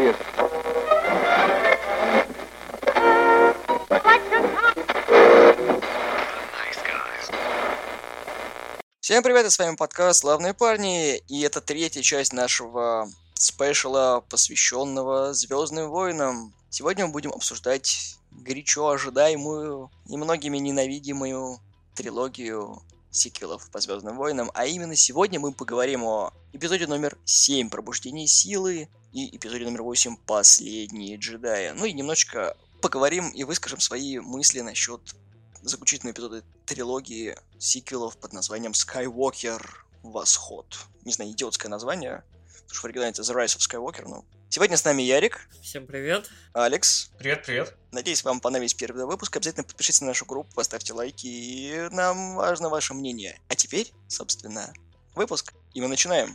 Elliot. Всем привет, и с вами подкаст «Славные парни», и это третья часть нашего спешала, посвященного Звездным войнам. Сегодня мы будем обсуждать горячо ожидаемую и многими ненавидимую трилогию сиквелов по Звездным войнам, а именно сегодня мы поговорим о эпизоде номер 7 «Пробуждение силы» и эпизоде номер 8 «Последние джедаи». Ну и немножечко поговорим и выскажем свои мысли насчет заключительного эпизода трилогии сиквелов под названием Skywalker Восход. Не знаю, идиотское название, потому что в оригинале это The Rise of Skywalker, но Сегодня с нами Ярик. Всем привет. Алекс. Привет, привет. Надеюсь, вам понравился первый выпуск. Обязательно подпишитесь на нашу группу, поставьте лайки, и нам важно ваше мнение. А теперь, собственно, выпуск. И мы начинаем.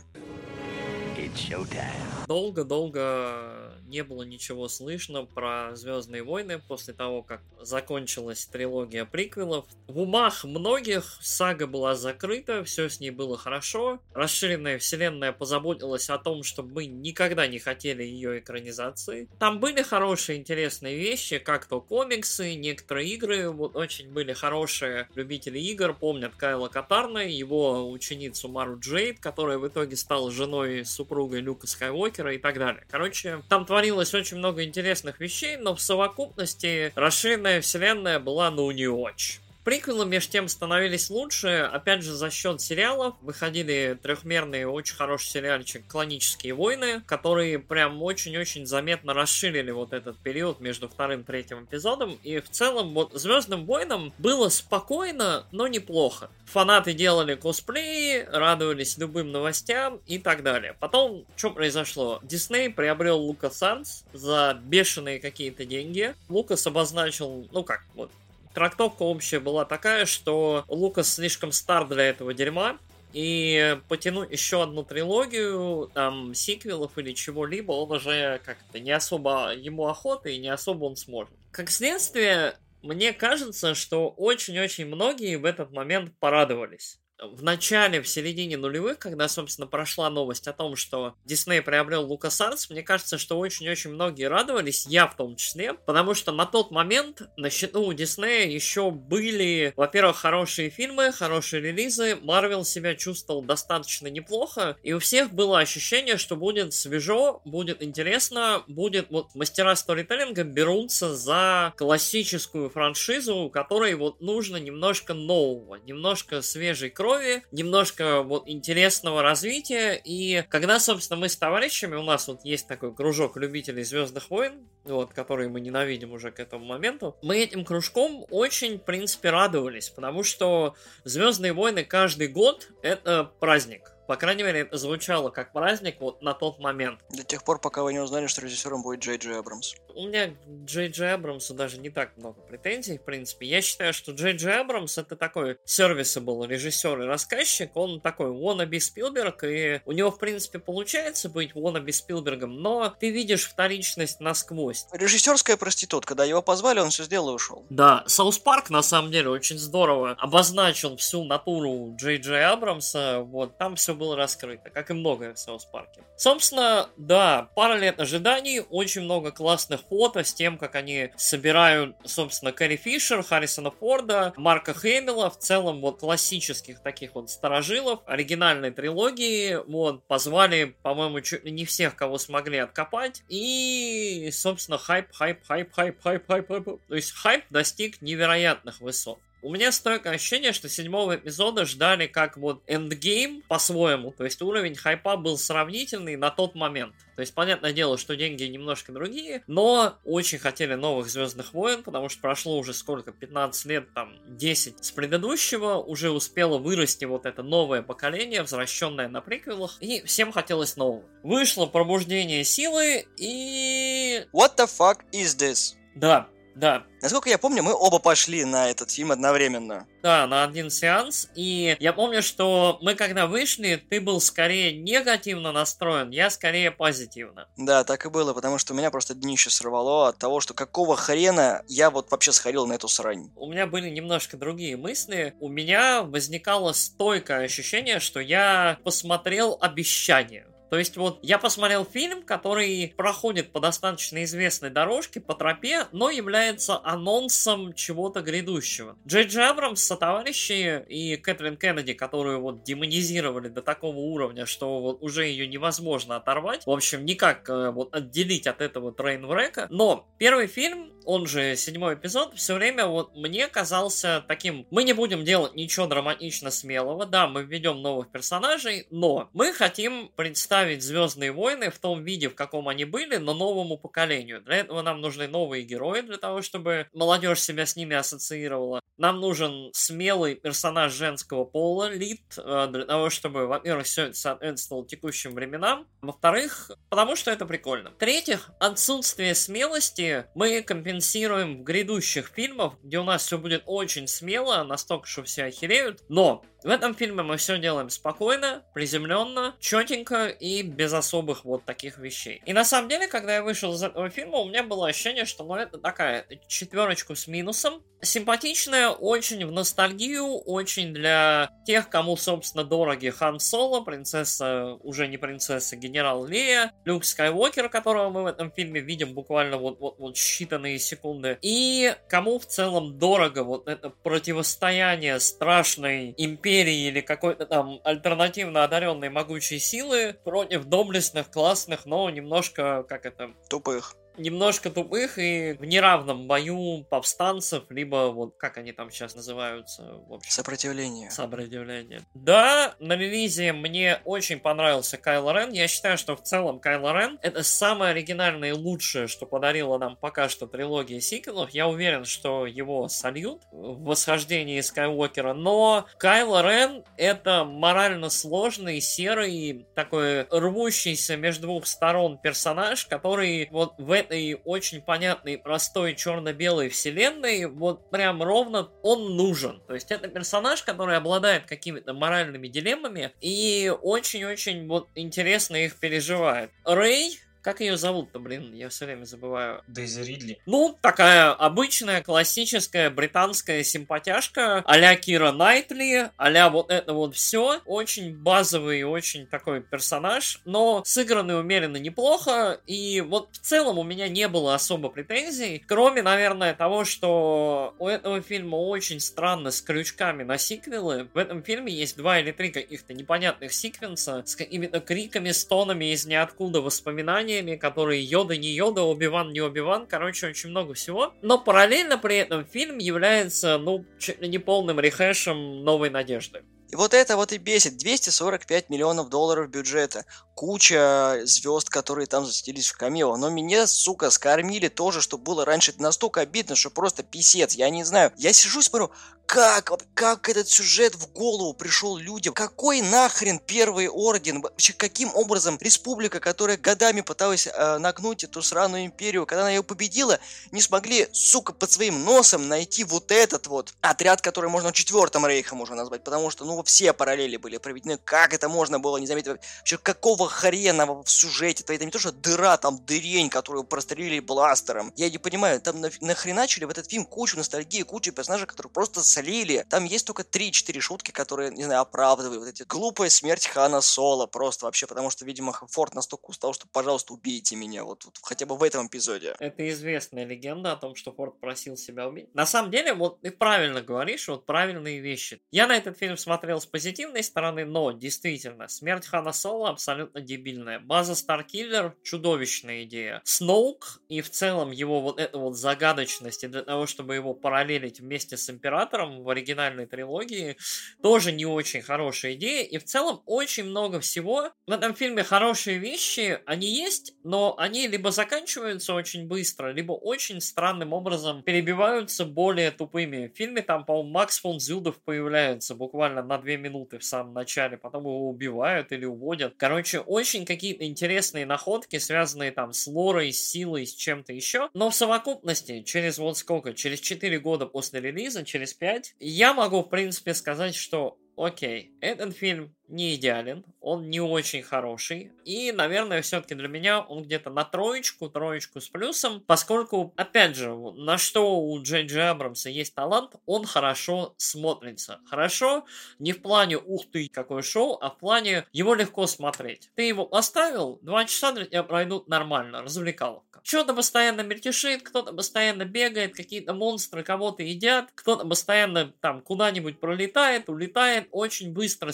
Долго-долго не было ничего слышно про Звездные войны после того, как закончилась трилогия приквелов. В умах многих сага была закрыта, все с ней было хорошо. Расширенная вселенная позаботилась о том, чтобы мы никогда не хотели ее экранизации. Там были хорошие, интересные вещи, как то комиксы, некоторые игры, вот очень были хорошие любители игр, помнят Кайла Катарна, его ученицу Мару Джейд, которая в итоге стала женой супругой Люка Скайуокера и так далее. Короче, там творилось очень много интересных вещей, но в совокупности расширенная вселенная была, ну, не очень. Приквелы, между тем, становились лучше, опять же, за счет сериалов. Выходили трехмерные, очень хороший сериальчик «Клонические войны», которые прям очень-очень заметно расширили вот этот период между вторым и третьим эпизодом. И в целом, вот «Звездным войнам» было спокойно, но неплохо. Фанаты делали косплеи, радовались любым новостям и так далее. Потом, что произошло? Дисней приобрел LucasArts за бешеные какие-то деньги. Лукас обозначил, ну как, вот, трактовка общая была такая, что Лукас слишком стар для этого дерьма, и потянуть еще одну трилогию, там, сиквелов или чего-либо, он уже как-то не особо ему охота и не особо он сможет. Как следствие, мне кажется, что очень-очень многие в этот момент порадовались в начале, в середине нулевых, когда, собственно, прошла новость о том, что Дисней приобрел LucasArts, мне кажется, что очень-очень многие радовались, я в том числе, потому что на тот момент на счету у Диснея еще были, во-первых, хорошие фильмы, хорошие релизы, Марвел себя чувствовал достаточно неплохо, и у всех было ощущение, что будет свежо, будет интересно, будет вот мастера сторителлинга берутся за классическую франшизу, которой вот нужно немножко нового, немножко свежей крови, крови, немножко вот интересного развития. И когда, собственно, мы с товарищами, у нас вот есть такой кружок любителей Звездных войн, вот, который мы ненавидим уже к этому моменту, мы этим кружком очень, в принципе, радовались, потому что Звездные войны каждый год это праздник. По крайней мере, это звучало как праздник вот на тот момент. До тех пор, пока вы не узнали, что режиссером будет Джей Джей Абрамс. У меня к Джей Джей Абрамсу даже не так много претензий, в принципе. Я считаю, что Джей Джей Абрамс это такой serviceable режиссер и рассказчик. Он такой wannabe Спилберг, и у него, в принципе, получается быть wannabe Спилбергом, но ты видишь вторичность насквозь. Режиссерская проститутка, когда его позвали, он все сделал и ушел. Да, South Park, на самом деле, очень здорово обозначил всю натуру Джей Джей Абрамса. Вот, там все было раскрыто, как и многое в South Park е. Собственно, да, пара лет ожиданий, очень много классных фото с тем, как они собирают, собственно, Кэрри Фишер, Харрисона Форда, Марка Хэмилла, в целом вот классических таких вот старожилов, оригинальной трилогии, вот, позвали, по-моему, чуть не всех, кого смогли откопать, и, собственно, хайп, хайп, хайп, хайп, хайп, хайп, хайп, то есть хайп достиг невероятных высот. У меня стойкое ощущение, что седьмого эпизода ждали как вот Endgame по-своему, то есть уровень хайпа был сравнительный на тот момент. То есть, понятное дело, что деньги немножко другие, но очень хотели новых Звездных войн, потому что прошло уже сколько, 15 лет, там, 10 с предыдущего, уже успело вырасти вот это новое поколение, взращенное на приквелах, и всем хотелось нового. Вышло пробуждение силы и... What the fuck is this? Да, да. Насколько я помню, мы оба пошли на этот фильм одновременно. Да, на один сеанс. И я помню, что мы когда вышли, ты был скорее негативно настроен, я скорее позитивно. Да, так и было, потому что у меня просто днище сорвало от того, что какого хрена я вот вообще сходил на эту срань. У меня были немножко другие мысли. У меня возникало стойкое ощущение, что я посмотрел обещание То есть вот я посмотрел фильм, который проходит по достаточно известной дорожке, по тропе, но является анонсом чего-то грядущего. Джей Джей Абрамс, сотоварищи и Кэтрин Кеннеди, которую вот демонизировали до такого уровня, что вот уже ее невозможно оторвать. В общем, никак э, вот отделить от этого трейнврека. Но первый фильм он же седьмой эпизод, все время вот мне казался таким, мы не будем делать ничего драматично смелого, да, мы введем новых персонажей, но мы хотим представить Звездные войны в том виде, в каком они были, но новому поколению. Для этого нам нужны новые герои, для того, чтобы молодежь себя с ними ассоциировала. Нам нужен смелый персонаж женского пола, Лид, э, для того, чтобы, во-первых, все это соответствовало текущим временам, во-вторых, потому что это прикольно. В-третьих, отсутствие смелости мы компенсируем в грядущих фильмах, где у нас все будет очень смело, настолько, что все охереют. Но в этом фильме мы все делаем спокойно, приземленно, четенько без особых вот таких вещей. И на самом деле, когда я вышел из этого фильма, у меня было ощущение, что ну это такая четверочку с минусом. Симпатичная, очень в ностальгию, очень для тех, кому, собственно, дороги Хан Соло, принцесса, уже не принцесса, генерал Лея, Люк Скайуокер, которого мы в этом фильме видим буквально вот, вот, вот считанные секунды, и кому в целом дорого вот это противостояние страшной империи или какой-то там альтернативно одаренной могучей силы против доблестных, классных, но немножко, как это... Тупых немножко тупых и в неравном бою повстанцев, либо вот как они там сейчас называются, в общем. Сопротивление. Сопротивление. Да, на релизе мне очень понравился Кайло Рен. Я считаю, что в целом Кайло Рен это самое оригинальное и лучшее, что подарила нам пока что трилогия сиквелов. Я уверен, что его сольют в восхождении Скайуокера, но Кайло Рен это морально сложный, серый, такой рвущийся между двух сторон персонаж, который вот в этой очень понятной, простой черно-белой вселенной вот прям ровно он нужен. То есть это персонаж, который обладает какими-то моральными дилеммами и очень-очень вот интересно их переживает. Рэй как ее зовут-то, блин? Я все время забываю. Дейзи Ридли. Ну, такая обычная, классическая британская симпатяшка а Кира Найтли, а вот это вот все. Очень базовый, очень такой персонаж, но сыгранный умеренно неплохо. И вот в целом у меня не было особо претензий, кроме, наверное, того, что у этого фильма очень странно с крючками на сиквелы. В этом фильме есть два или три каких-то непонятных секвенса с какими-то криками, стонами из ниоткуда воспоминаний сражениями, которые Йода не Йода, Оби-Ван не Оби-Ван, короче, очень много всего. Но параллельно при этом фильм является, ну, чуть ли не полным рехэшем новой надежды. И вот это вот и бесит. 245 миллионов долларов бюджета. Куча звезд, которые там засветились в камео. Но меня, сука, скормили тоже, что было раньше. Это настолько обидно, что просто писец. Я не знаю. Я сижу и смотрю, как, как этот сюжет в голову пришел людям? Какой нахрен первый орден? Вообще, каким образом республика, которая годами пыталась э, нагнуть эту сраную империю, когда она ее победила, не смогли, сука, под своим носом найти вот этот вот отряд, который можно четвертым рейхом уже назвать, потому что, ну, все параллели были проведены. Как это можно было не заметить? Вообще, какого хрена в сюжете? Это не то, что дыра, там дырень, которую прострелили бластером. Я не понимаю, там нахреначили в этот фильм кучу ностальгии, кучу персонажей, которые просто солили. Там есть только 3-4 шутки, которые, не знаю, оправдывают вот эти глупая смерть Хана Соло просто вообще, потому что, видимо, Форд настолько устал, что, пожалуйста, убейте меня вот, вот хотя бы в этом эпизоде. Это известная легенда о том, что Форд просил себя убить. На самом деле, вот ты правильно говоришь, вот правильные вещи. Я на этот фильм смотрел с позитивной стороны, но действительно, смерть Хана Соло абсолютно дебильная. База Старкиллер чудовищная идея. Сноук и в целом его вот эта вот загадочность и для того, чтобы его параллелить вместе с Императором, в оригинальной трилогии тоже не очень хорошая идея. И в целом очень много всего. В этом фильме хорошие вещи, они есть, но они либо заканчиваются очень быстро, либо очень странным образом перебиваются более тупыми. В фильме там, по-моему, Макс фон Зюдов появляется буквально на две минуты в самом начале, потом его убивают или уводят. Короче, очень какие-то интересные находки, связанные там с лорой, с силой, с чем-то еще. Но в совокупности, через вот сколько, через 4 года после релиза, через 5, я могу, в принципе, сказать, что окей, этот фильм не идеален, он не очень хороший. И, наверное, все-таки для меня он где-то на троечку, троечку с плюсом, поскольку, опять же, на что у Джей Джей Абрамса есть талант, он хорошо смотрится. Хорошо не в плане «ух ты, какое шоу», а в плане его легко смотреть. Ты его поставил, два часа для тебя пройдут нормально, развлекаловка. Что-то постоянно мельтешит, кто-то постоянно бегает, какие-то монстры кого-то едят, кто-то постоянно там куда-нибудь пролетает, улетает, очень быстро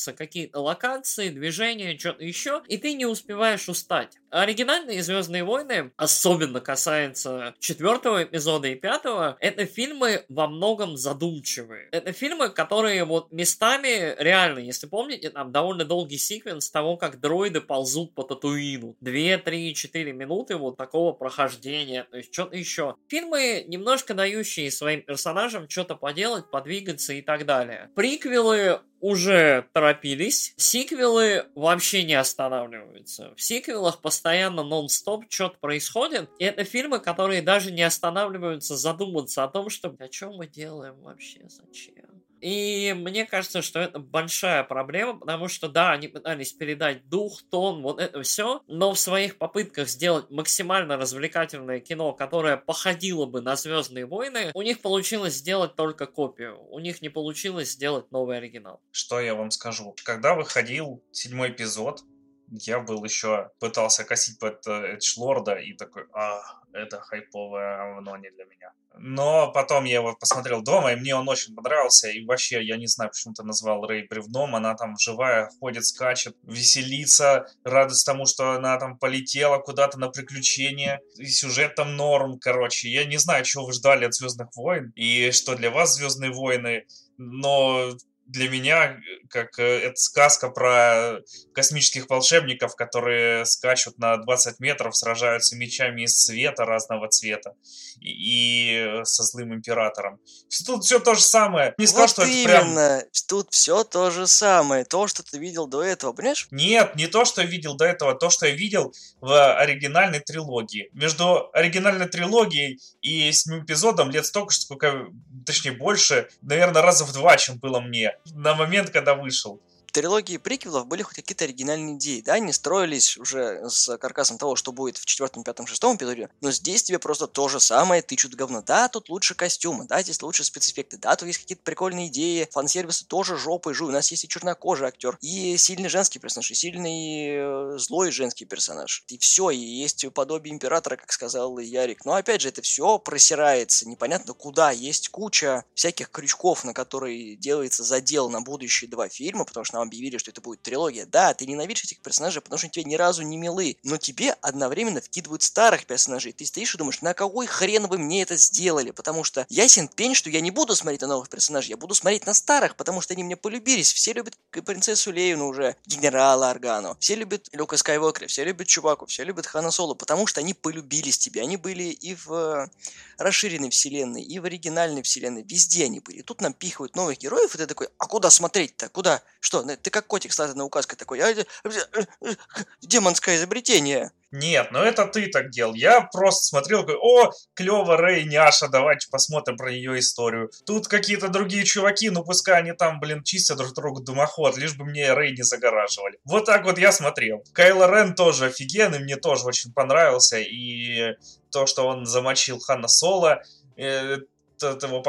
сменяются какие-то локации, движения, что-то еще, и ты не успеваешь устать. Оригинальные Звездные войны, особенно касается четвертого эпизода и пятого, это фильмы во многом задумчивые. Это фильмы, которые вот местами, реально, если помните, там довольно долгий секвенс того, как дроиды ползут по Татуину. Две, три, четыре минуты вот такого прохождения, то есть что-то еще. Фильмы, немножко дающие своим персонажам что-то поделать, подвигаться и так далее. Приквелы уже торопились. Сиквелы вообще не останавливаются. В сиквелах постоянно нон-стоп что-то происходит. И это фильмы, которые даже не останавливаются задуматься о том, что о чем мы делаем вообще, зачем. И мне кажется, что это большая проблема, потому что, да, они пытались передать дух, тон, вот это все, но в своих попытках сделать максимально развлекательное кино, которое походило бы на Звездные войны, у них получилось сделать только копию. У них не получилось сделать новый оригинал. Что я вам скажу? Когда выходил седьмой эпизод, я был еще, пытался косить под э, Эдж-лорда и такой, а, это хайповое говно не для меня. Но потом я его посмотрел дома, и мне он очень понравился. И вообще, я не знаю, почему ты назвал Рэй бревном. Она там живая, ходит, скачет, веселится, радость тому, что она там полетела куда-то на приключения. И сюжет там норм, короче. Я не знаю, чего вы ждали от Звездных войн, и что для вас Звездные войны. Но для меня как э, это сказка про космических волшебников, которые скачут на 20 метров, сражаются мечами из света разного цвета и, и со злым императором. Тут все то же самое. Не сказал, вот что именно. это прям... Тут все то же самое. То, что ты видел до этого, понимаешь? Нет, не то, что я видел до этого, а то, что я видел в оригинальной трилогии. Между оригинальной трилогией и семью эпизодом лет столько, сколько, точнее больше, наверное, раза в два, чем было мне на момент, когда вышел трилогии приквелов были хоть какие-то оригинальные идеи, да, они строились уже с каркасом того, что будет в четвертом, пятом, шестом эпизоде, но здесь тебе просто то же самое тычут говно. Да, тут лучше костюмы, да, здесь лучше спецэффекты, да, тут есть какие-то прикольные идеи, фан-сервисы тоже жопой жуй, у нас есть и чернокожий актер, и сильный женский персонаж, и сильный э, злой женский персонаж, и все, и есть подобие императора, как сказал Ярик, но опять же, это все просирается, непонятно куда, есть куча всяких крючков, на которые делается задел на будущие два фильма, потому что нам объявили, что это будет трилогия. Да, ты ненавидишь этих персонажей, потому что они тебе ни разу не милы, но тебе одновременно вкидывают старых персонажей. Ты стоишь и думаешь, на какой хрен вы мне это сделали? Потому что ясен пень, что я не буду смотреть на новых персонажей, я буду смотреть на старых, потому что они мне полюбились. Все любят принцессу Лею, уже, генерала Аргану. Все любят Люка Скайуокера, все любят Чубаку, все любят Хана Соло, потому что они полюбились тебе. Они были и в э, расширенной вселенной, и в оригинальной вселенной. Везде они были. Тут нам пихают новых героев, и ты такой, а куда смотреть-то? Куда? Что? Ты как котик с на указкой такой, а, демонское изобретение. Нет, ну это ты так делал. Я просто смотрел, о, клево, Рэй, няша, давайте посмотрим про ее историю. Тут какие-то другие чуваки, ну пускай они там, блин, чистят друг другу дымоход, лишь бы мне Рэй не загораживали. Вот так вот я смотрел. Кайло Рен тоже офигенный, мне тоже очень понравился. И то, что он замочил Хана Соло, э, этот его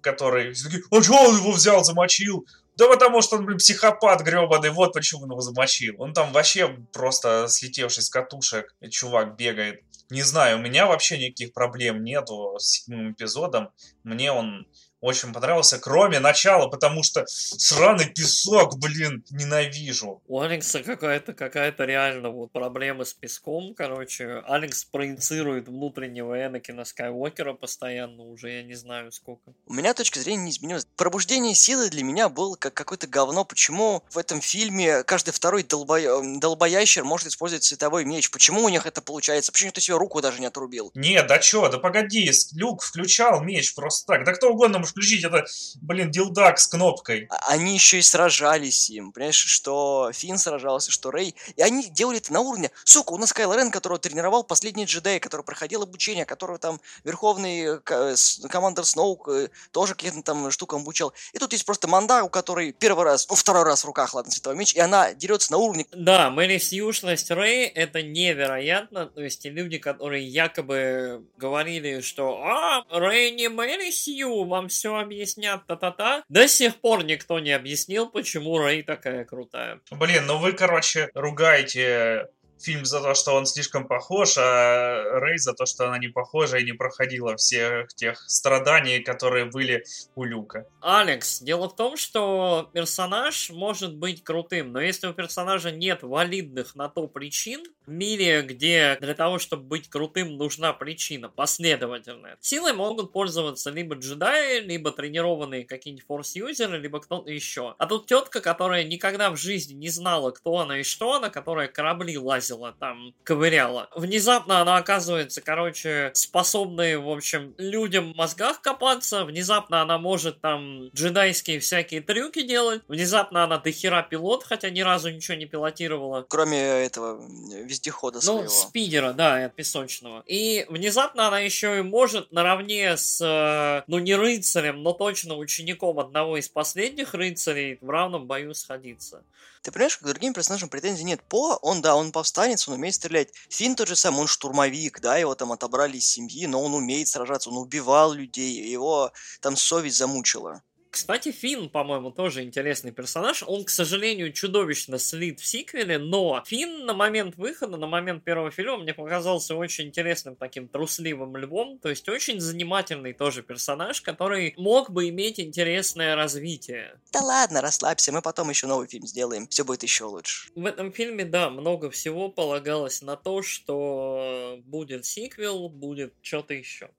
который... А что он его взял, замочил? Да потому что он, блин, психопат гребаный, вот почему он его замочил. Он там вообще просто слетевший с катушек, чувак бегает. Не знаю, у меня вообще никаких проблем нету с седьмым эпизодом. Мне он очень понравился, кроме начала, потому что сраный песок, блин, ненавижу. У Алекса какая-то какая-то реально вот проблема с песком, короче. Алекс проецирует внутреннего Энакина Скайуокера постоянно уже, я не знаю сколько. У меня точка зрения не изменилась. Пробуждение силы для меня было как какое-то говно. Почему в этом фильме каждый второй долбо... долбоящер может использовать световой меч? Почему у них это получается? Почему ты себе руку даже не отрубил? Нет, да чё, да погоди, Люк включал меч просто так. Да кто угодно включить, это, блин, дилдак с кнопкой. Они еще и сражались им, понимаешь, что Финн сражался, что Рэй. И они делали это на уровне, сука, у нас Кайло Рен, которого тренировал последний джедай, который проходил обучение, которого там верховный э, командир Сноук э, тоже каким-то там штукам обучал. И тут есть просто Манда, у которой первый раз, ну, второй раз в руках, ладно, световой меч, и она дерется на уровне Да, Мэри Сьюшность Рэй это невероятно. То есть те люди, которые якобы говорили, что «А, Рэй не Мэри Сью, вам все объяснят, та-та-та», до сих пор никто не объяснил, почему Рэй такая крутая. Блин, ну вы, короче, ругаете фильм за то, что он слишком похож, а Рэй за то, что она не похожа и не проходила всех тех страданий, которые были у Люка. Алекс, дело в том, что персонаж может быть крутым, но если у персонажа нет валидных на то причин, в мире, где для того, чтобы быть крутым, нужна причина, последовательная, силой могут пользоваться либо джедаи, либо тренированные какие-нибудь форс-юзеры, либо кто-то еще. А тут тетка, которая никогда в жизни не знала, кто она и что она, которая корабли лазила там, ковыряла. Внезапно она оказывается, короче, способной, в общем, людям в мозгах копаться, внезапно она может там джедайские всякие трюки делать, внезапно она дохера пилот, хотя ни разу ничего не пилотировала. кроме этого вездехода Ну, своего. спидера, да, песочного. И внезапно она еще и может наравне с, э, ну, не рыцарем, но точно учеником одного из последних рыцарей в равном бою сходиться. Ты понимаешь, к другим персонажам претензий нет. По, он, да, он повстанец, он умеет стрелять. Финн тот же самый, он штурмовик, да, его там отобрали из семьи, но он умеет сражаться, он убивал людей, его там совесть замучила. Кстати, Финн, по-моему, тоже интересный персонаж. Он, к сожалению, чудовищно слит в сиквеле, но Финн на момент выхода, на момент первого фильма, мне показался очень интересным таким трусливым львом, то есть очень занимательный тоже персонаж, который мог бы иметь интересное развитие. Да ладно, расслабься, мы потом еще новый фильм сделаем, все будет еще лучше. В этом фильме, да, много всего полагалось на то, что будет сиквел, будет что-то еще.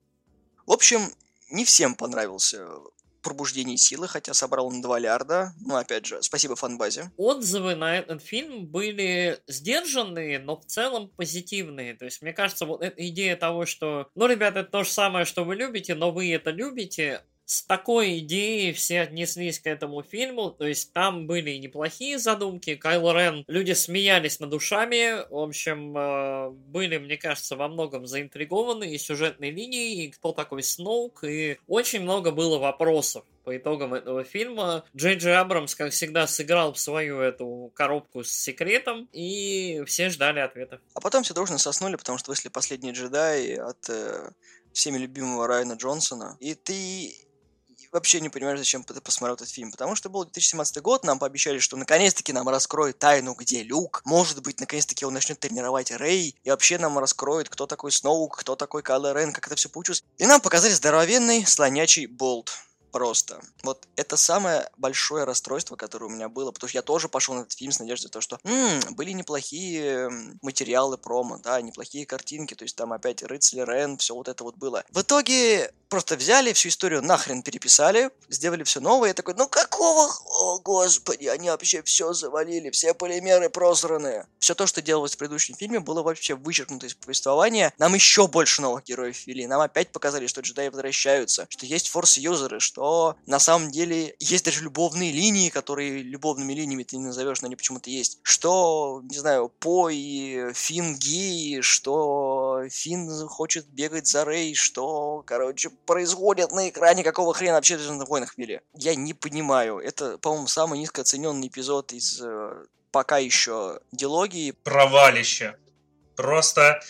В общем, не всем понравился пробуждение силы, хотя собрал он 2 лярда. Ну, опять же, спасибо фанбазе. Отзывы на этот фильм были сдержанные, но в целом позитивные. То есть, мне кажется, вот эта идея того, что, ну, ребята, это то же самое, что вы любите, но вы это любите, с такой идеей все отнеслись к этому фильму, то есть там были неплохие задумки, Кайло Рен, люди смеялись над душами, в общем, э, были, мне кажется, во многом заинтригованы и сюжетной линией, и кто такой Сноук, и очень много было вопросов по итогам этого фильма. Джей Джей Абрамс, как всегда, сыграл в свою эту коробку с секретом, и все ждали ответов. А потом все дружно соснули, потому что вышли последние джедаи от э, всеми любимого Райана Джонсона. И ты вообще не понимаешь, зачем ты посмотрел этот фильм. Потому что был 2017 год, нам пообещали, что наконец-таки нам раскроют тайну, где Люк. Может быть, наконец-таки он начнет тренировать Рэй. И вообще нам раскроют, кто такой Сноук, кто такой Кайло Рен, как это все получилось. И нам показали здоровенный слонячий болт. Просто. Вот это самое большое расстройство, которое у меня было, потому что я тоже пошел на этот фильм с надеждой, то, что «М, были неплохие материалы промо, да, неплохие картинки, то есть там опять Рыцарь Рен, все вот это вот было. В итоге просто взяли всю историю нахрен переписали, сделали все новое, я такой, ну какого, о господи, они вообще все завалили, все полимеры просраны. Все то, что делалось в предыдущем фильме, было вообще вычеркнуто из повествования. Нам еще больше новых героев ввели, нам опять показали, что джедаи возвращаются, что есть форс-юзеры, что на самом деле есть даже любовные линии, которые любовными линиями ты не назовешь, но они почему-то есть. Что, не знаю, По и Финн геи, что Финн хочет бегать за Рей, что, короче, происходит на экране, какого хрена вообще в «Звездных войнах» ввели. Я не понимаю. Это, по-моему, самый низкооцененный эпизод из э, пока еще дилогии. Провалище. Просто,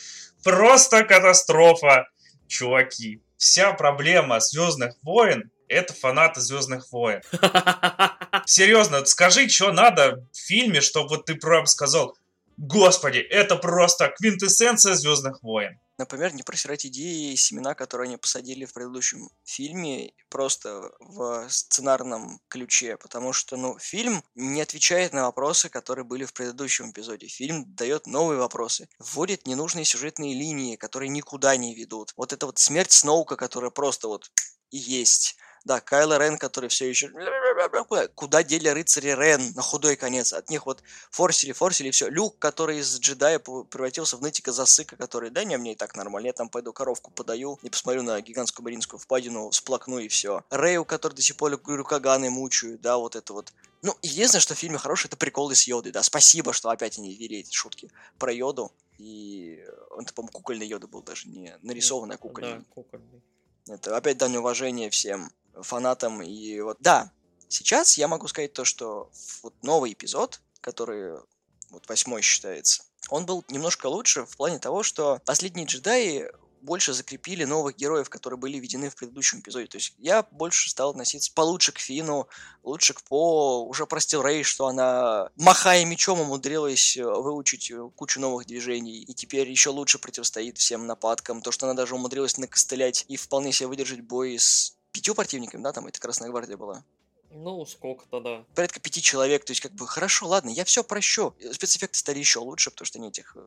просто катастрофа, чуваки. Вся проблема Звездных войн это фанаты Звездных войн. Серьезно, скажи, что надо в фильме, чтобы вот ты прям сказал, господи, это просто квинтэссенция Звездных войн. Например, не просирать идеи и семена, которые они посадили в предыдущем фильме, просто в сценарном ключе, потому что, ну, фильм не отвечает на вопросы, которые были в предыдущем эпизоде. Фильм дает новые вопросы, вводит ненужные сюжетные линии, которые никуда не ведут. Вот эта вот смерть Сноука, которая просто вот и есть Да, Кайло Рен, который все еще... Куда дели рыцари Рен на худой конец? От них вот форсили, форсили, все. Люк, который из джедая превратился в нытика засыка, который, да не, мне и так нормально, я там пойду коровку подаю и посмотрю на гигантскую маринскую впадину, сплакну и все. Рэю, который до сих пор Рюкаганы мучают, да, вот это вот. Ну, единственное, что в фильме хороший, это приколы с Йодой, да. Спасибо, что опять они ввели эти шутки про Йоду. И он, по-моему, кукольный Йода был даже, не нарисованная кукольная. Да, кукольный. Это опять дань уважения всем фанатам. И вот, да, сейчас я могу сказать то, что вот новый эпизод, который вот восьмой считается, он был немножко лучше в плане того, что последние джедаи больше закрепили новых героев, которые были введены в предыдущем эпизоде. То есть я больше стал относиться получше к Фину, лучше к По. Уже простил Рэй, что она, махая мечом, умудрилась э, выучить э, кучу новых движений. И теперь еще лучше противостоит всем нападкам. То, что она даже умудрилась накостылять и вполне себе выдержать бой с пятью противниками, да, там это Красная Гвардия была. Ну, сколько-то, да. Порядка пяти человек, то есть как бы хорошо, ладно, я все прощу. Спецэффекты стали еще лучше, потому что они этих э,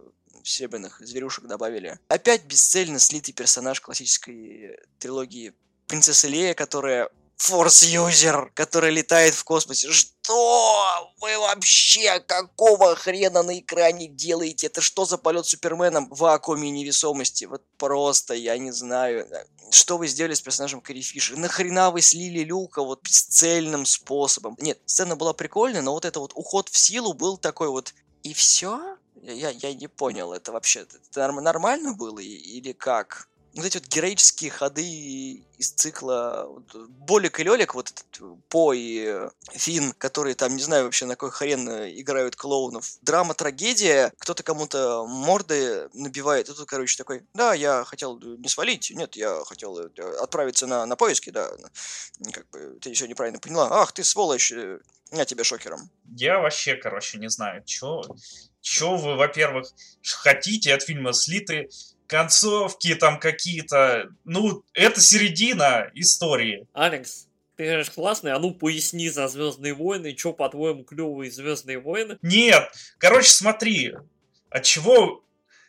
серебряных зверюшек добавили. Опять бесцельно слитый персонаж классической трилогии Принцесса Лея, которая форс-юзер, который летает в космосе. Что вы вообще какого хрена на экране делаете? Это что за полет Суперменом в вакууме невесомости? Вот просто, я не знаю. Что вы сделали с персонажем Кэрри Фишер? Нахрена вы слили Люка вот бесцельным способом? Нет, сцена была прикольная, но вот это вот уход в силу был такой вот... И все? Я, я не понял, это вообще это нормально было или как? Вот эти вот героические ходы из цикла вот, Болик и Лелик, вот этот э, По и э, Фин, которые там, не знаю вообще на какой хрен э, играют клоунов. Драма-трагедия, кто-то кому-то морды набивает, и тут, короче, такой, да, я хотел не свалить, нет, я хотел отправиться на, на поиски, да, как бы, ты все неправильно поняла, ах, ты сволочь, я тебя шокером. Я вообще, короче, не знаю, чё, чё вы, во-первых, хотите от фильма слиты концовки там какие-то. Ну, это середина истории. Алекс, ты же классный, а ну поясни за Звездные войны, что по-твоему клевые Звездные войны? Нет, короче, смотри, от чего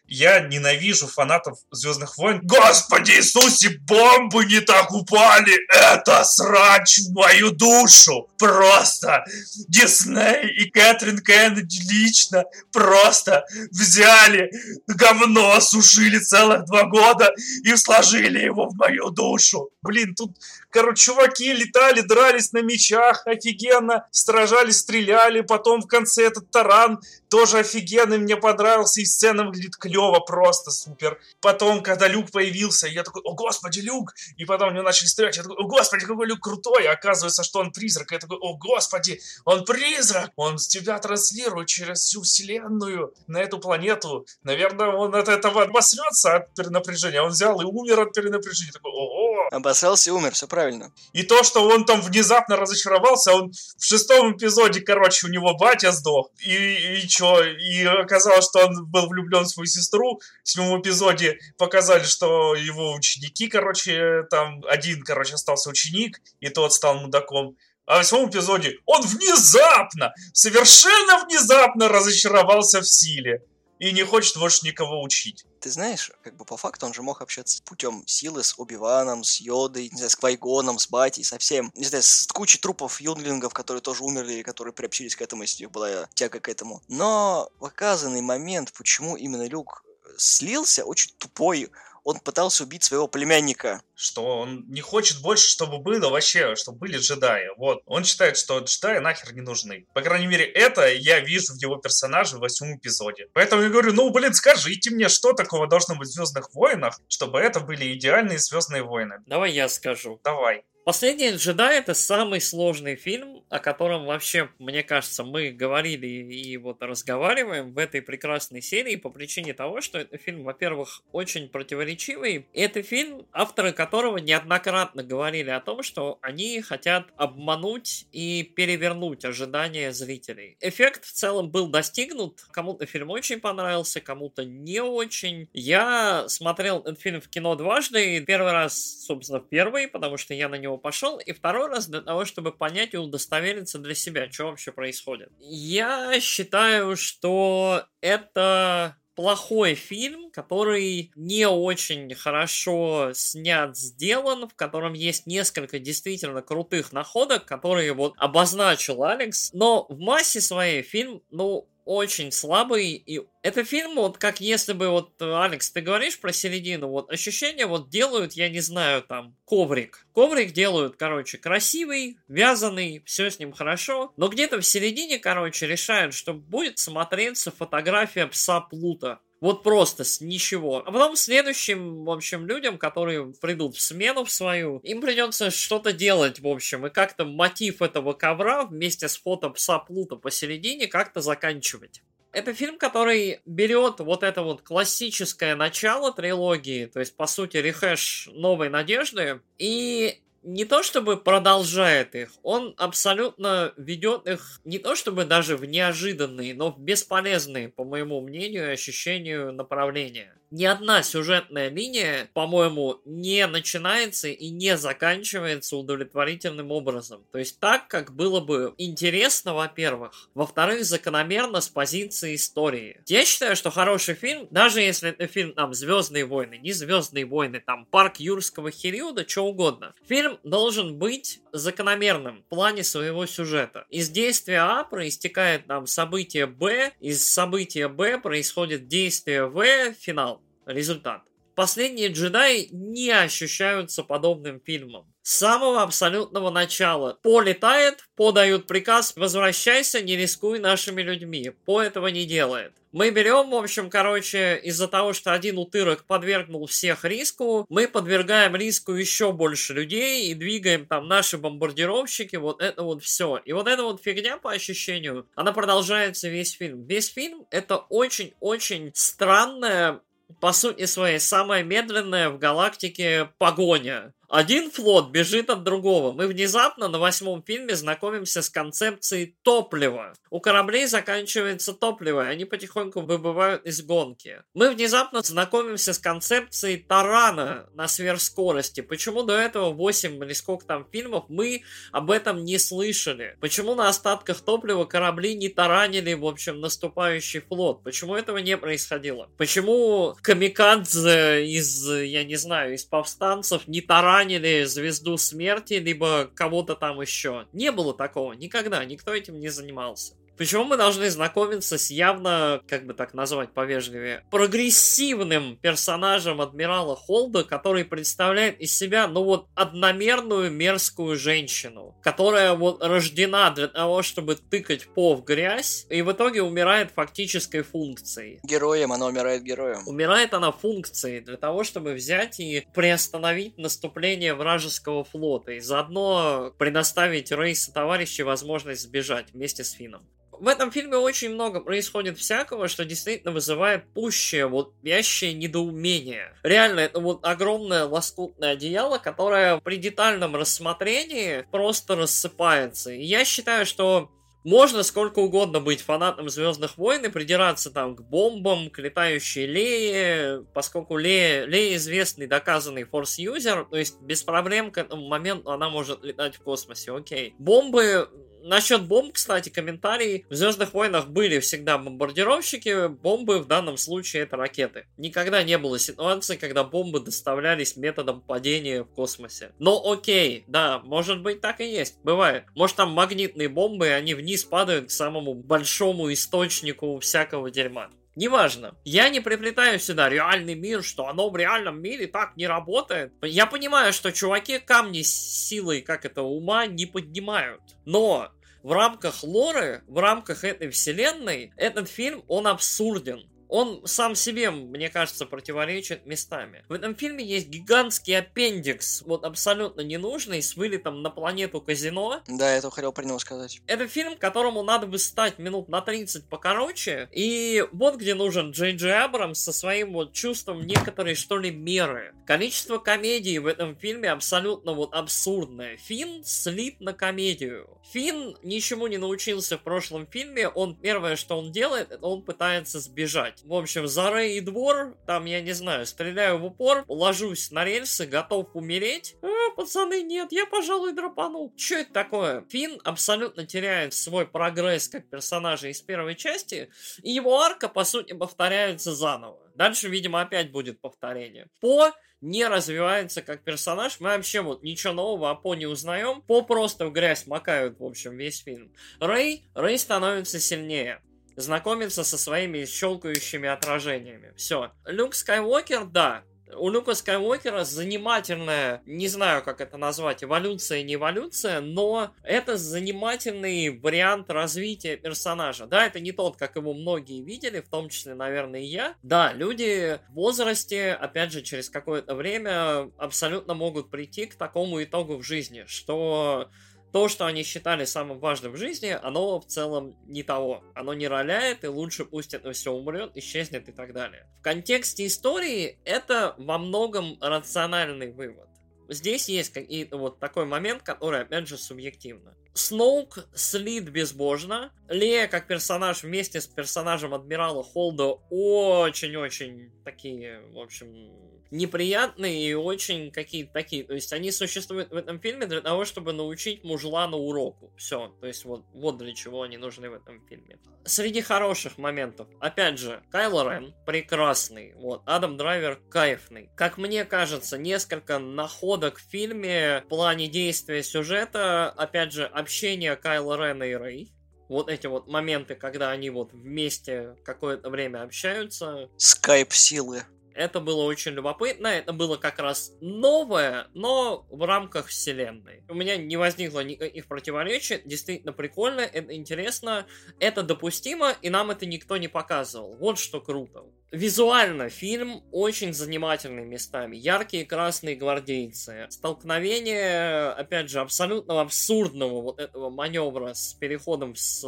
я ненавижу фанатов Звездных войн. Господи Иисусе, бомбы не так упали! Это срач в мою душу! Просто Дисней и Кэтрин Кеннеди лично просто взяли говно, сушили целых два года и сложили его в мою душу. Блин, тут Короче, чуваки летали, дрались на мечах, офигенно, сражались, стреляли, потом в конце этот таран тоже офигенный, мне понравился, и сцена выглядит клево, просто супер. Потом, когда Люк появился, я такой, о господи, Люк! И потом мне начали стрелять, я такой, о господи, какой Люк крутой! И оказывается, что он призрак. Я такой, о господи, он призрак! Он тебя транслирует через всю вселенную на эту планету. Наверное, он от этого обосрется от перенапряжения. Он взял и умер от перенапряжения. Такой, ого! Обосрался и умер, все правильно правильно. И то, что он там внезапно разочаровался, он в шестом эпизоде, короче, у него батя сдох. И, и чё? И оказалось, что он был влюблен в свою сестру. В седьмом эпизоде показали, что его ученики, короче, там один, короче, остался ученик, и тот стал мудаком. А в восьмом эпизоде он внезапно, совершенно внезапно разочаровался в силе и не хочет больше никого учить. Ты знаешь, как бы по факту он же мог общаться путем силы с Оби-Ваном, с Йодой, не знаю, с Квайгоном, с Батей, со всем, не знаю, с кучей трупов юнглингов, которые тоже умерли, которые приобщились к этому, если у них была тяга к этому. Но в оказанный момент, почему именно Люк слился, очень тупой, он пытался убить своего племянника. Что он не хочет больше, чтобы было вообще, чтобы были джедаи. Вот. Он считает, что джедаи нахер не нужны. По крайней мере, это я вижу в его персонаже в восьмом эпизоде. Поэтому я говорю, ну, блин, скажите мне, что такого должно быть в Звездных войнах, чтобы это были идеальные Звездные войны. Давай я скажу. Давай. Последний джедай это самый сложный фильм, о котором вообще, мне кажется, мы говорили и вот разговариваем в этой прекрасной серии по причине того, что это фильм, во-первых, очень противоречивый. Это фильм, авторы которого неоднократно говорили о том, что они хотят обмануть и перевернуть ожидания зрителей. Эффект в целом был достигнут. Кому-то фильм очень понравился, кому-то не очень. Я смотрел этот фильм в кино дважды. Первый раз, собственно, первый, потому что я на него него пошел, и второй раз для того, чтобы понять и удостовериться для себя, что вообще происходит. Я считаю, что это плохой фильм, который не очень хорошо снят, сделан, в котором есть несколько действительно крутых находок, которые вот обозначил Алекс, но в массе своей фильм, ну, очень слабый, и это фильм, вот как если бы, вот, Алекс, ты говоришь про середину, вот ощущение вот делают, я не знаю, там, коврик. Коврик делают, короче, красивый, вязаный, все с ним хорошо, но где-то в середине, короче, решают, что будет смотреться фотография пса Плута. Вот просто с ничего. А потом следующим, в общем, людям, которые придут в смену в свою, им придется что-то делать, в общем, и как-то мотив этого ковра вместе с фото пса Плута посередине как-то заканчивать. Это фильм, который берет вот это вот классическое начало трилогии, то есть, по сути, рехэш новой надежды, и не то чтобы продолжает их, он абсолютно ведет их не то чтобы даже в неожиданные, но в бесполезные, по моему мнению ощущению, направления ни одна сюжетная линия, по-моему, не начинается и не заканчивается удовлетворительным образом. То есть так, как было бы интересно, во-первых. Во-вторых, закономерно с позиции истории. Я считаю, что хороший фильм, даже если это фильм там «Звездные войны», не «Звездные войны», там «Парк юрского периода», что угодно. Фильм должен быть закономерным в плане своего сюжета. Из действия А проистекает там событие Б, из события Б происходит действие В, финал результат. Последние джедаи не ощущаются подобным фильмом. С самого абсолютного начала. По летает, По приказ, возвращайся, не рискуй нашими людьми. По этого не делает. Мы берем, в общем, короче, из-за того, что один утырок подвергнул всех риску, мы подвергаем риску еще больше людей и двигаем там наши бомбардировщики, вот это вот все. И вот эта вот фигня, по ощущению, она продолжается весь фильм. Весь фильм это очень-очень странная по сути своей, самая медленная в галактике погоня. Один флот бежит от другого. Мы внезапно на восьмом фильме знакомимся с концепцией топлива. У кораблей заканчивается топливо, и они потихоньку выбывают из гонки. Мы внезапно знакомимся с концепцией тарана на сверхскорости. Почему до этого 8 или сколько там фильмов мы об этом не слышали? Почему на остатках топлива корабли не таранили, в общем, наступающий флот? Почему этого не происходило? Почему камикадзе из, я не знаю, из повстанцев не таранили ранили звезду смерти, либо кого-то там еще. Не было такого никогда, никто этим не занимался. Почему мы должны знакомиться с явно, как бы так назвать повежливее, прогрессивным персонажем адмирала Холда, который представляет из себя, ну вот, одномерную мерзкую женщину, которая вот рождена для того, чтобы тыкать по в грязь, и в итоге умирает фактической функцией. Героем, она умирает героем. Умирает она функцией для того, чтобы взять и приостановить наступление вражеского флота, и заодно предоставить Рейсу товарищей возможность сбежать вместе с Фином в этом фильме очень много происходит всякого, что действительно вызывает пущее, вот вящее недоумение. Реально, это вот огромное лоскутное одеяло, которое при детальном рассмотрении просто рассыпается. И я считаю, что можно сколько угодно быть фанатом Звездных войн и придираться там к бомбам, к летающей Лее, поскольку Лея, Лея известный доказанный форс-юзер, то есть без проблем к этому моменту она может летать в космосе, окей. Бомбы Насчет бомб, кстати, комментарии. В Звездных войнах были всегда бомбардировщики, бомбы в данном случае это ракеты. Никогда не было ситуации, когда бомбы доставлялись методом падения в космосе. Но окей, да, может быть так и есть, бывает. Может там магнитные бомбы, они вниз падают к самому большому источнику всякого дерьма. Неважно. Я не приплетаю сюда реальный мир, что оно в реальном мире так не работает. Я понимаю, что чуваки камни с силой, как это, ума не поднимают. Но в рамках лоры, в рамках этой вселенной, этот фильм, он абсурден он сам себе, мне кажется, противоречит местами. В этом фильме есть гигантский аппендикс, вот абсолютно ненужный, с вылетом на планету казино. Да, я это хотел про него сказать. Это фильм, которому надо бы стать минут на 30 покороче, и вот где нужен Джей Джей Абрамс со своим вот чувством некоторой, что ли, меры. Количество комедий в этом фильме абсолютно вот абсурдное. Финн слит на комедию. Финн ничему не научился в прошлом фильме, он первое, что он делает, это он пытается сбежать. В общем, за Рэй и двор, там, я не знаю, стреляю в упор, ложусь на рельсы, готов умереть. А, пацаны, нет, я, пожалуй, драпанул. Что это такое? Финн абсолютно теряет свой прогресс как персонажа из первой части, и его арка, по сути, повторяется заново. Дальше, видимо, опять будет повторение. По не развивается как персонаж. Мы вообще вот ничего нового о По не узнаем. По просто в грязь макают, в общем, весь фильм. Рэй, Рэй становится сильнее знакомится со своими щелкающими отражениями. Все. Люк Скайуокер, да, у Люка Скайуокера занимательная, не знаю, как это назвать, эволюция, не эволюция, но это занимательный вариант развития персонажа. Да, это не тот, как его многие видели, в том числе, наверное, и я. Да, люди в возрасте, опять же, через какое-то время абсолютно могут прийти к такому итогу в жизни, что то, что они считали самым важным в жизни, оно в целом не того. Оно не роляет, и лучше пусть это все умрет, исчезнет и так далее. В контексте истории это во многом рациональный вывод. Здесь есть какие-то вот такой момент, который, опять же, субъективно. Сноук слит безбожно. Лея, как персонаж, вместе с персонажем Адмирала Холда очень-очень такие, в общем, неприятные и очень какие-то такие. То есть они существуют в этом фильме для того, чтобы научить мужлана уроку. Все. То есть вот, вот для чего они нужны в этом фильме. Среди хороших моментов, опять же, Кайло Рен прекрасный. Вот, Адам Драйвер кайфный. Как мне кажется, несколько находок в фильме в плане действия сюжета, опять же, общение Кайла Рена и Рэй вот эти вот моменты, когда они вот вместе какое-то время общаются. Скайп силы. Это было очень любопытно, это было как раз новое, но в рамках вселенной. У меня не возникло никаких противоречий, действительно прикольно, это интересно, это допустимо, и нам это никто не показывал. Вот что круто. Визуально фильм очень занимательный местами. Яркие красные гвардейцы. Столкновение, опять же, абсолютно абсурдного вот этого маневра с переходом с,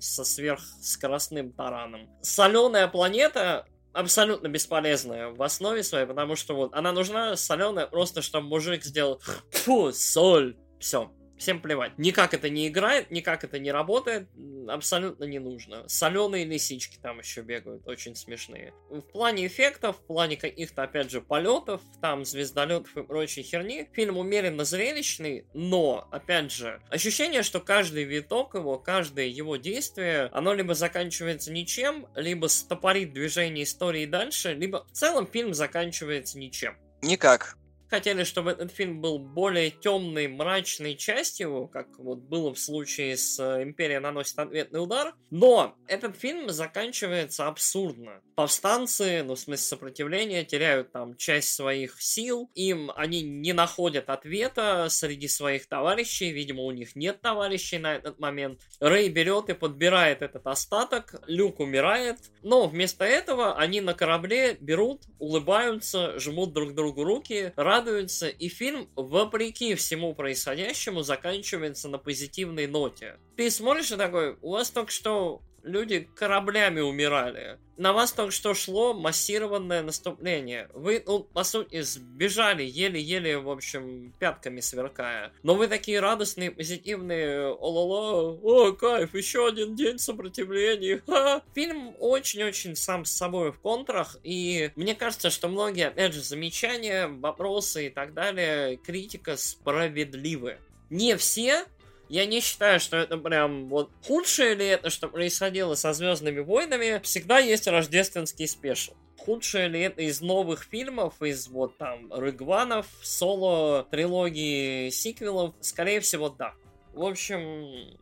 со сверхскоростным тараном. Соленая планета абсолютно бесполезная в основе своей, потому что вот она нужна соленая, просто чтобы мужик сделал фу, соль, все. Всем плевать. Никак это не играет, никак это не работает, абсолютно не нужно. Соленые лисички там еще бегают, очень смешные. В плане эффектов, в плане каких-то, опять же, полетов, там звездолетов и прочей херни, фильм умеренно зрелищный, но, опять же, ощущение, что каждый виток его, каждое его действие, оно либо заканчивается ничем, либо стопорит движение истории дальше, либо в целом фильм заканчивается ничем. Никак хотели, чтобы этот фильм был более темной, мрачной частью, как вот было в случае с э, «Империя наносит ответный удар», но этот фильм заканчивается абсурдно. Повстанцы, ну, в смысле сопротивления, теряют там часть своих сил, им они не находят ответа среди своих товарищей, видимо, у них нет товарищей на этот момент. Рэй берет и подбирает этот остаток, Люк умирает, но вместо этого они на корабле берут, улыбаются, жмут друг другу руки, радуются радуются, и фильм, вопреки всему происходящему, заканчивается на позитивной ноте. Ты смотришь и такой, у вас только что люди кораблями умирали. На вас только что шло массированное наступление. Вы, ну, по сути, сбежали еле-еле, в общем, пятками сверкая. Но вы такие радостные, позитивные, о-ла-ла, о, кайф, еще один день сопротивления. Ха! Фильм очень-очень сам с собой в контрах, и мне кажется, что многие, опять же, замечания, вопросы и так далее, критика справедливы. Не все, я не считаю, что это прям вот худшее ли это, что происходило со Звездными войнами. Всегда есть рождественский спешл. Худшее ли это из новых фильмов, из вот там Рыгванов, соло, трилогии, сиквелов? Скорее всего, да. В общем,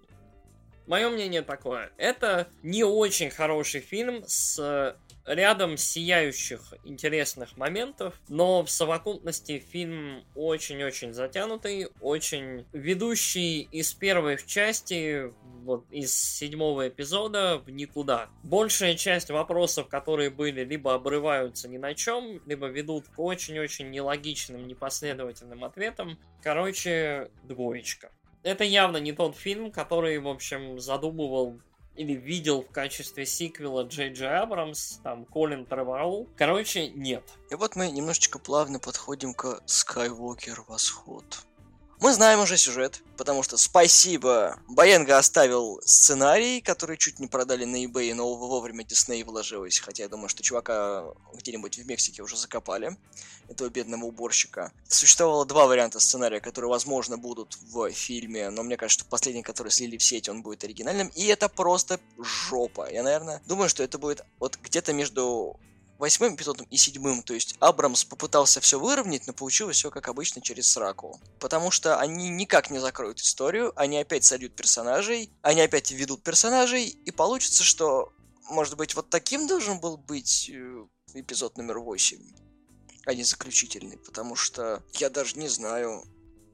мое мнение такое. Это не очень хороший фильм с рядом сияющих интересных моментов, но в совокупности фильм очень-очень затянутый, очень ведущий из первой части, вот из седьмого эпизода в никуда. Большая часть вопросов, которые были, либо обрываются ни на чем, либо ведут к очень-очень нелогичным, непоследовательным ответам. Короче, двоечка. Это явно не тот фильм, который, в общем, задумывал или видел в качестве сиквела Джей Джей Абрамс, там, Колин Треворол. Короче, нет. И вот мы немножечко плавно подходим к Skywalker Восход. Мы знаем уже сюжет, потому что спасибо, Баенга оставил сценарий, который чуть не продали на eBay, но вовремя Дисней вложилась, хотя я думаю, что чувака где-нибудь в Мексике уже закопали, этого бедного уборщика. Существовало два варианта сценария, которые, возможно, будут в фильме, но мне кажется, что последний, который слили в сеть, он будет оригинальным, и это просто жопа. Я, наверное, думаю, что это будет вот где-то между восьмым эпизодом и седьмым, то есть Абрамс попытался все выровнять, но получилось все как обычно через сраку. Потому что они никак не закроют историю, они опять сольют персонажей, они опять ведут персонажей, и получится, что, может быть, вот таким должен был быть э, эпизод номер восемь, а не заключительный, потому что я даже не знаю,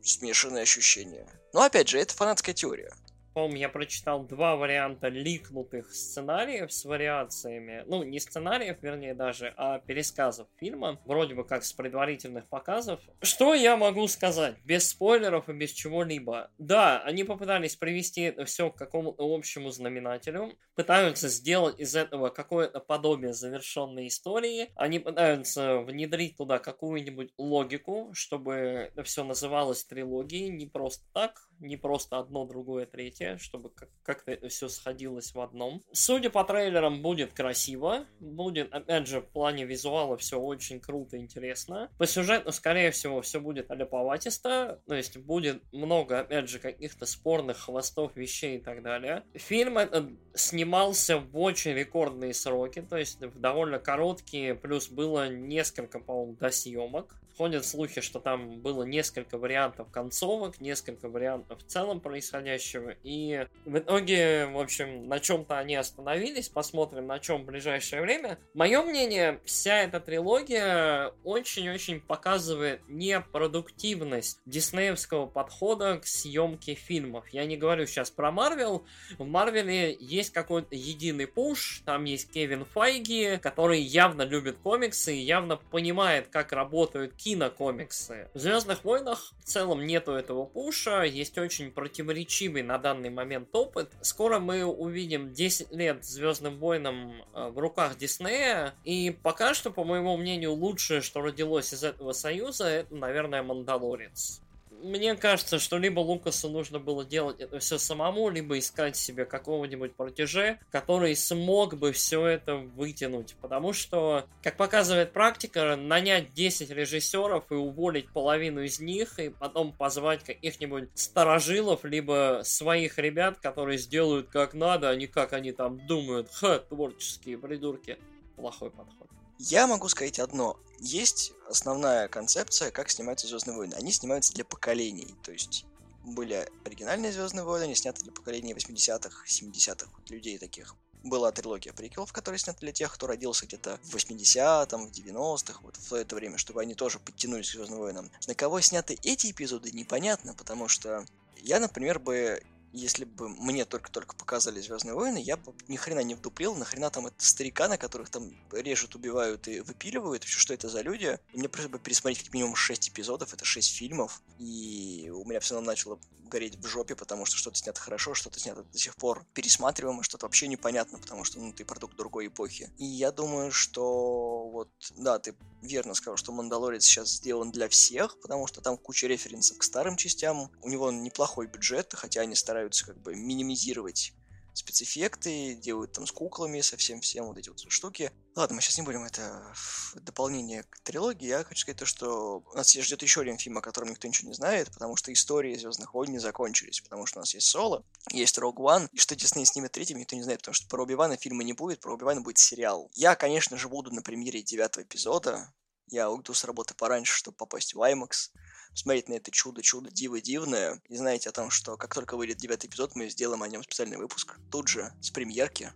смешанные ощущения. Но опять же, это фанатская теория по-моему, я прочитал два варианта ликнутых сценариев с вариациями. Ну, не сценариев, вернее, даже, а пересказов фильма. Вроде бы как с предварительных показов. Что я могу сказать? Без спойлеров и без чего-либо. Да, они попытались привести это все к какому-то общему знаменателю. Пытаются сделать из этого какое-то подобие завершенной истории. Они пытаются внедрить туда какую-нибудь логику, чтобы все называлось трилогией. Не просто так, не просто одно, другое, третье, чтобы как-то все сходилось в одном. Судя по трейлерам, будет красиво, будет, опять же, в плане визуала все очень круто и интересно. По сюжету, скорее всего, все будет аляповатисто, то есть будет много, опять же, каких-то спорных хвостов, вещей и так далее. Фильм этот снимался в очень рекордные сроки, то есть в довольно короткие, плюс было несколько, по-моему, до съемок. Ходят слухи, что там было несколько вариантов концовок, несколько вариантов в целом происходящего. И в итоге, в общем, на чем-то они остановились. Посмотрим, на чем в ближайшее время. Мое мнение, вся эта трилогия очень-очень показывает непродуктивность диснеевского подхода к съемке фильмов. Я не говорю сейчас про Марвел. В Марвеле есть какой-то единый пуш. Там есть Кевин Файги, который явно любит комиксы и явно понимает, как работают кинокомиксы. В Звездных войнах в целом нету этого пуша, есть очень противоречивый на данный момент опыт. Скоро мы увидим 10 лет Звездным войнам э, в руках Диснея, и пока что, по моему мнению, лучшее, что родилось из этого союза, это, наверное, Мандалорец мне кажется, что либо Лукасу нужно было делать это все самому, либо искать себе какого-нибудь протеже, который смог бы все это вытянуть. Потому что, как показывает практика, нанять 10 режиссеров и уволить половину из них, и потом позвать каких-нибудь старожилов, либо своих ребят, которые сделают как надо, а не как они там думают. Ха, творческие придурки. Плохой подход. Я могу сказать одно. Есть основная концепция, как снимаются Звездные войны. Они снимаются для поколений. То есть были оригинальные Звездные войны, они сняты для поколений 80-х, 70-х, вот людей таких. Была трилогия приквелов, которые сняты для тех, кто родился где-то в 80-м, в 90-х, вот в это время, чтобы они тоже подтянулись к Звездным войнам. На кого сняты эти эпизоды, непонятно, потому что я, например, бы если бы мне только-только показали Звездные войны, я бы ни хрена не вдуплил, нахрена там это старика, на которых там режут, убивают и выпиливают, вообще что это за люди. И мне пришлось бы пересмотреть как минимум 6 эпизодов, это 6 фильмов, и у меня все равно начало гореть в жопе, потому что что-то снято хорошо, что-то снято до сих пор пересматриваемо, что-то вообще непонятно, потому что ну, ты продукт другой эпохи. И я думаю, что вот, да, ты верно сказал, что Мандалорец сейчас сделан для всех, потому что там куча референсов к старым частям. У него неплохой бюджет, хотя они стараются как бы минимизировать спецэффекты, делают там с куклами, со всем всем вот эти вот штуки. Ладно, мы сейчас не будем это в дополнение к трилогии. Я хочу сказать то, что нас ждет еще один фильм, о котором никто ничего не знает, потому что истории Звездных войн не закончились, потому что у нас есть Соло, есть Rogue One, и что Дисней снимет третьим, никто не знает, потому что про Оби фильма не будет, про Оби будет сериал. Я, конечно же, буду на премьере девятого эпизода, я уйду с работы пораньше, чтобы попасть в IMAX, смотреть на это чудо, чудо, диво дивное. И знаете о том, что как только выйдет девятый эпизод, мы сделаем о нем специальный выпуск. Тут же, с премьерки.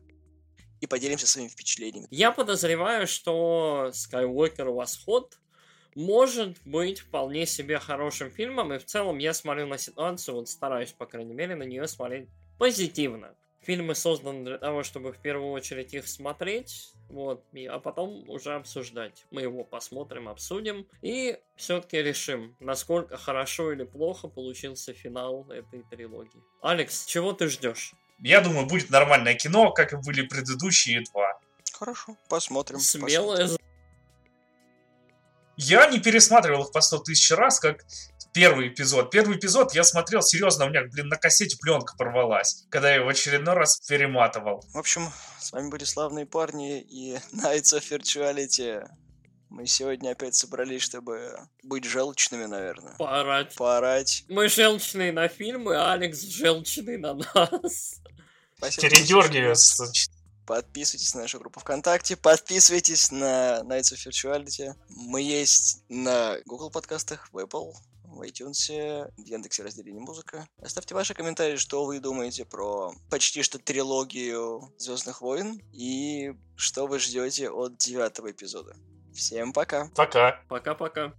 И поделимся своими впечатлениями. Я подозреваю, что Skywalker Восход может быть вполне себе хорошим фильмом, и в целом я смотрю на ситуацию, вот стараюсь, по крайней мере, на нее смотреть позитивно. Фильмы созданы для того, чтобы в первую очередь их смотреть, вот, и, а потом уже обсуждать. Мы его посмотрим, обсудим и все-таки решим, насколько хорошо или плохо получился финал этой трилогии. Алекс, чего ты ждешь? Я думаю, будет нормальное кино, как и были предыдущие два. Хорошо, посмотрим. Смелое. Я не пересматривал их по сто тысяч раз, как первый эпизод. Первый эпизод я смотрел, серьезно, у меня, блин, на кассете пленка порвалась, когда я его в очередной раз перематывал. В общем, с вами были славные парни и Nights of Virtuality. Мы сегодня опять собрались, чтобы быть желчными, наверное. Поорать. Поорать. Мы желчные на фильмы, а Алекс желчный на нас. Спасибо. Подписывайтесь на нашу группу ВКонтакте, подписывайтесь на Nights of Virtuality. Мы есть на Google подкастах, в Apple, в iTunes, в Яндексе разделение музыка. Оставьте ваши комментарии, что вы думаете про почти что трилогию Звездных войн и что вы ждете от девятого эпизода. Всем пока! Пока. Пока-пока.